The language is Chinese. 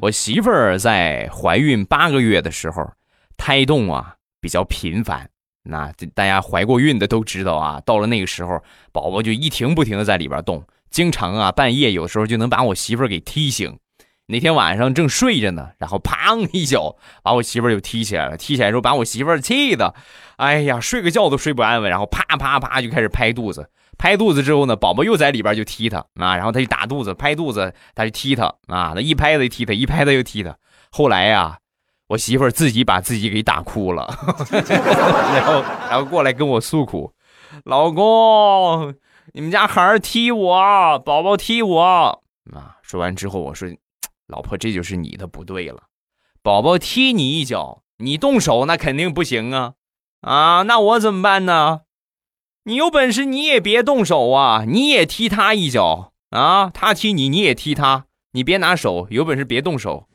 我媳妇儿在怀孕八个月的时候，胎动啊比较频繁。那大家怀过孕的都知道啊，到了那个时候，宝宝就一停不停的在里边动，经常啊半夜有时候就能把我媳妇儿给踢醒。那天晚上正睡着呢，然后砰一脚把我媳妇儿就踢起来了。踢起来之后把我媳妇儿气的，哎呀，睡个觉都睡不安稳，然后啪啪啪就开始拍肚子。拍肚子之后呢，宝宝又在里边就踢他啊，然后他就打肚子，拍肚子，他就踢他啊，他一拍他就踢他，一拍他又踢他。后来呀，我媳妇儿自己把自己给打哭了，然后然后过来跟我诉苦：“老公，你们家孩儿踢我，宝宝踢我啊。”说完之后，我说：“老婆，这就是你的不对了，宝宝踢你一脚，你动手那肯定不行啊啊，那我怎么办呢？”你有本事你也别动手啊！你也踢他一脚啊！他踢你你也踢他，你别拿手，有本事别动手。